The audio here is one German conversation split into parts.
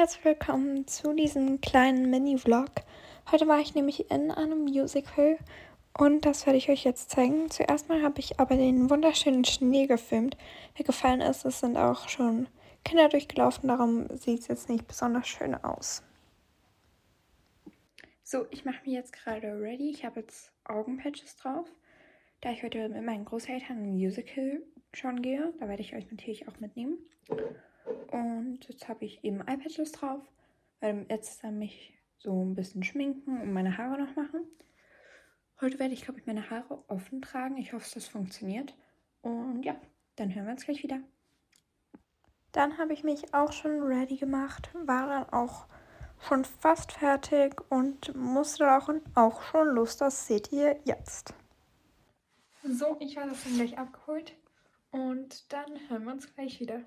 herzlich willkommen zu diesem kleinen Mini-Vlog. Heute war ich nämlich in einem Musical und das werde ich euch jetzt zeigen. Zuerst mal habe ich aber den wunderschönen Schnee gefilmt. Wer gefallen ist, es sind auch schon Kinder durchgelaufen, darum sieht es jetzt nicht besonders schön aus. So, ich mache mich jetzt gerade ready. Ich habe jetzt Augenpatches drauf, da ich heute mit meinen Großeltern ein Musical schon gehe. Da werde ich euch natürlich auch mitnehmen. Und jetzt habe ich eben Eyepatches drauf, weil jetzt dann mich so ein bisschen schminken und meine Haare noch machen. Heute werde ich, glaube ich, meine Haare offen tragen. Ich hoffe, das funktioniert. Und ja, dann hören wir uns gleich wieder. Dann habe ich mich auch schon ready gemacht, war dann auch schon fast fertig und musste rauchen. Auch schon Lust, das seht ihr jetzt. So, ich habe das dann gleich abgeholt und dann hören wir uns gleich wieder.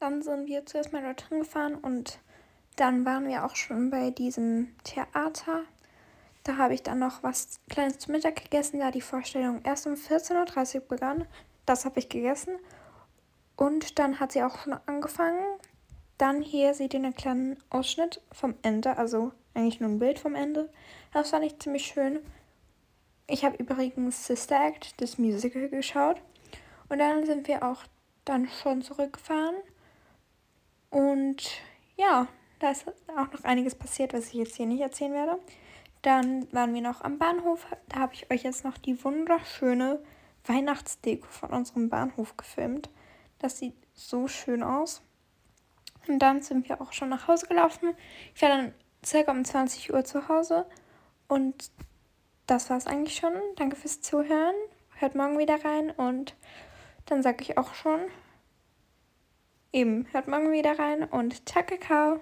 Dann sind wir zuerst mal dorthin gefahren und dann waren wir auch schon bei diesem Theater. Da habe ich dann noch was Kleines zu Mittag gegessen, da die Vorstellung erst um 14.30 Uhr begann. Das habe ich gegessen. Und dann hat sie auch schon angefangen. Dann hier seht ihr einen kleinen Ausschnitt vom Ende, also eigentlich nur ein Bild vom Ende. Das fand ich ziemlich schön. Ich habe übrigens Sister Act, das Musical, geschaut. Und dann sind wir auch dann schon zurückgefahren. Und ja, da ist auch noch einiges passiert, was ich jetzt hier nicht erzählen werde. Dann waren wir noch am Bahnhof. Da habe ich euch jetzt noch die wunderschöne Weihnachtsdeko von unserem Bahnhof gefilmt. Das sieht so schön aus. Und dann sind wir auch schon nach Hause gelaufen. Ich war dann circa um 20 Uhr zu Hause. Und das war es eigentlich schon. Danke fürs Zuhören. Hört morgen wieder rein. Und dann sage ich auch schon, Eben, hört morgen wieder rein und ciao, Kakao.